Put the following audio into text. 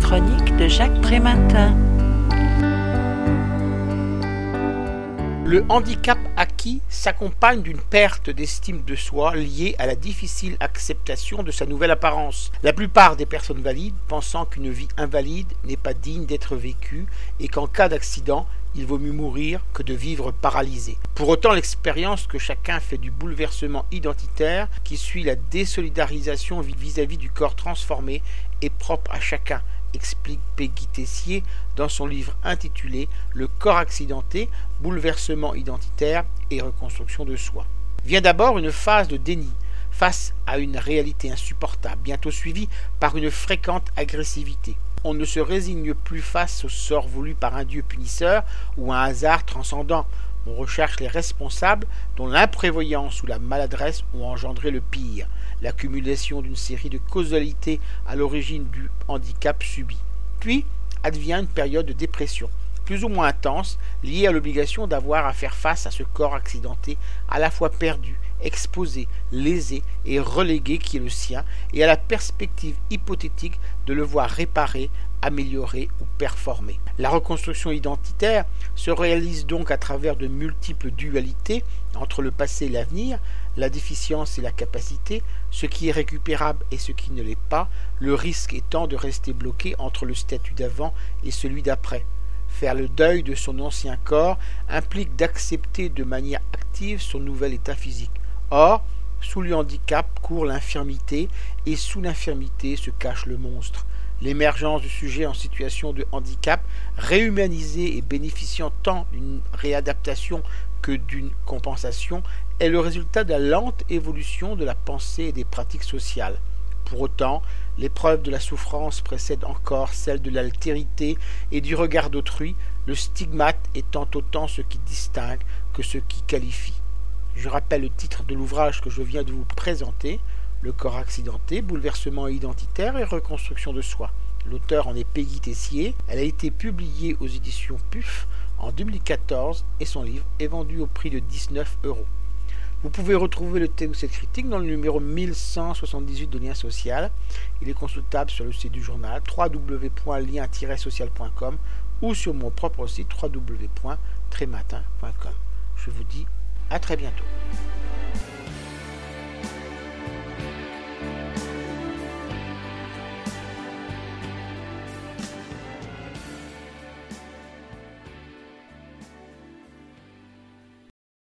Chronique de Jacques Prématin. Le handicap acquis s'accompagne d'une perte d'estime de soi liée à la difficile acceptation de sa nouvelle apparence. La plupart des personnes valides pensant qu'une vie invalide n'est pas digne d'être vécue et qu'en cas d'accident, il vaut mieux mourir que de vivre paralysé. Pour autant, l'expérience que chacun fait du bouleversement identitaire qui suit la désolidarisation vis-à-vis du corps transformé est propre à chacun, explique Peggy Tessier dans son livre intitulé Le corps accidenté, bouleversement identitaire et reconstruction de soi. Vient d'abord une phase de déni face à une réalité insupportable, bientôt suivie par une fréquente agressivité on ne se résigne plus face au sort voulu par un Dieu punisseur ou un hasard transcendant. On recherche les responsables dont l'imprévoyance ou la maladresse ont engendré le pire, l'accumulation d'une série de causalités à l'origine du handicap subi. Puis advient une période de dépression, plus ou moins intense, liée à l'obligation d'avoir à faire face à ce corps accidenté, à la fois perdu, exposé, lésé et relégué qui est le sien, et à la perspective hypothétique de le voir réparé, amélioré ou performé. La reconstruction identitaire se réalise donc à travers de multiples dualités entre le passé et l'avenir, la déficience et la capacité, ce qui est récupérable et ce qui ne l'est pas, le risque étant de rester bloqué entre le statut d'avant et celui d'après. Faire le deuil de son ancien corps implique d'accepter de manière active son nouvel état physique. Or, sous le handicap court l'infirmité, et sous l'infirmité se cache le monstre. L'émergence du sujet en situation de handicap, réhumanisé et bénéficiant tant d'une réadaptation que d'une compensation, est le résultat de la lente évolution de la pensée et des pratiques sociales. Pour autant, l'épreuve de la souffrance précède encore celle de l'altérité et du regard d'autrui, le stigmate étant autant ce qui distingue que ce qui qualifie. Je rappelle le titre de l'ouvrage que je viens de vous présenter, Le corps accidenté, bouleversement identitaire et reconstruction de soi. L'auteur en est Peggy Tessier. Elle a été publiée aux éditions PUF en 2014 et son livre est vendu au prix de 19 euros. Vous pouvez retrouver le texte de cette critique dans le numéro 1178 de Lien Social. Il est consultable sur le site du journal www.lien-social.com ou sur mon propre site www.trématin.com. Je vous dis à très bientôt.